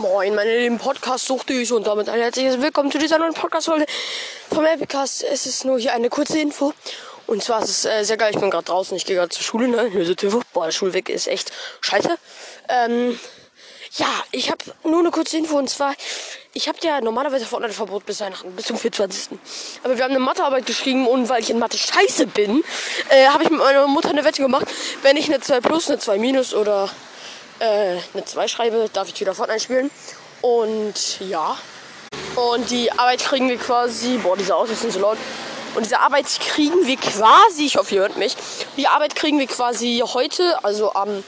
Moin, meine lieben Podcast-Suchtis und damit ein herzliches Willkommen zu dieser neuen Podcast-Folge vom Epicast. Es ist nur hier eine kurze Info. Und zwar ist es äh, sehr geil, ich bin gerade draußen, ich gehe gerade zur Schule, ne? Nöse Boah, der Schulweg ist echt scheiße. Ähm, ja, ich habe nur eine kurze Info und zwar, ich habe ja normalerweise Fortnite-Verbot bis Weihnachten, bis zum 24. Aber wir haben eine Mathearbeit geschrieben und weil ich in Mathe scheiße bin, äh, habe ich mit meiner Mutter eine Wette gemacht, wenn ich eine 2 plus, eine 2 minus oder äh, eine 2 schreibe, darf ich wieder Fortnite spielen. Und ja. Und die Arbeit kriegen wir quasi. Boah, diese Autos sind so laut. Und diese Arbeit kriegen wir quasi, ich hoffe, ihr hört mich. Die Arbeit kriegen wir quasi heute, also am,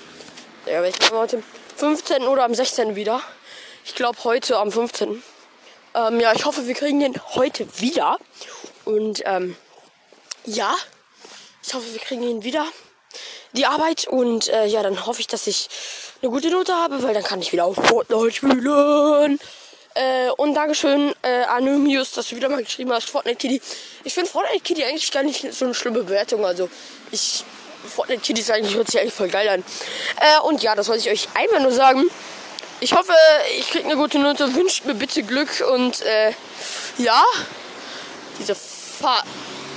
ja, welchen heute? 15. oder am 16. wieder. Ich glaube heute am 15. Ähm, ja, ich hoffe, wir kriegen den heute wieder. Und ähm, ja, ich hoffe, wir kriegen ihn wieder. Die Arbeit. Und äh, ja, dann hoffe ich, dass ich eine gute Note habe, weil dann kann ich wieder auf Fortnite spielen. Äh, und Dankeschön, äh, Anonymous, dass du wieder mal geschrieben hast, Fortnite Kitty. Ich finde Fortnite Kitty eigentlich gar nicht so eine schlimme Bewertung. Also, ich, Fortnite Kitty ist eigentlich, hört sich eigentlich voll geil an. Äh, und ja, das wollte ich euch einfach nur sagen. Ich hoffe, ich kriege eine gute Note. Wünscht mir bitte Glück und, äh, ja. Diese Fahr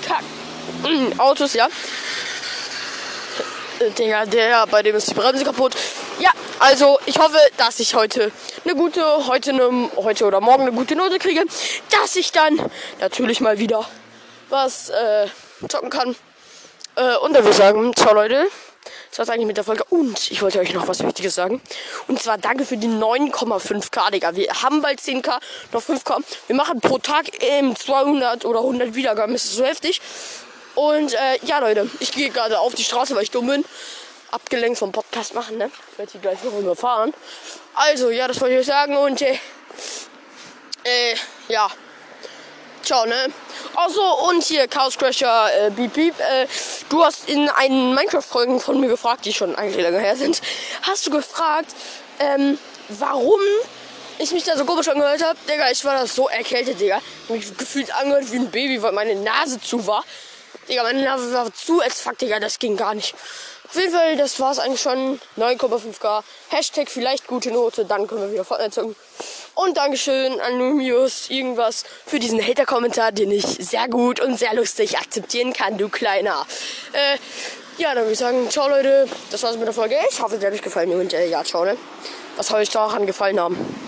Kack Autos, ja. Äh, Digga, der, bei dem ist die Bremse kaputt. Ja, also ich hoffe, dass ich heute eine gute, heute, eine, heute oder morgen eine gute Note kriege, dass ich dann natürlich mal wieder was äh, zocken kann. Äh, und dann würde ich sagen, ciao Leute. Das war's eigentlich mit der Folge. Und ich wollte euch noch was Wichtiges sagen. Und zwar danke für die 9,5k, Digga. Wir haben bald 10k, noch 5k. Wir machen pro Tag ähm, 200 oder 100 Wiedergaben. Das ist so heftig. Und äh, ja, Leute, ich gehe gerade auf die Straße, weil ich dumm bin abgelenkt vom Podcast machen, ne? Ich werde hier gleich noch überfahren. Also, ja, das wollte ich euch sagen und äh, äh, ja. Ciao, ne? Achso, und hier, Chaos Crasher, äh, Beep Beep, äh, du hast in einen Minecraft-Folgen von mir gefragt, die schon eigentlich länger her sind, hast du gefragt, ähm, warum ich mich da so komisch angehört habe. Digga, ich war da so erkältet, Digga. Ich hab mich gefühlt angehört wie ein Baby, weil meine Nase zu war. Digga, meine Nase war zu als fuck, Digga, das ging gar nicht. Auf jeden Fall, das war's eigentlich schon. 9,5k. Hashtag vielleicht gute Note, dann können wir wieder Fortnite zocken. Und Dankeschön an Numius irgendwas für diesen Hater-Kommentar, den ich sehr gut und sehr lustig akzeptieren kann, du Kleiner. Äh, ja, dann würde ich sagen, ciao Leute. Das war's mit der Folge. Ich hoffe, es hat euch gefallen und äh, ja, ciao, ne? Was soll euch daran gefallen haben?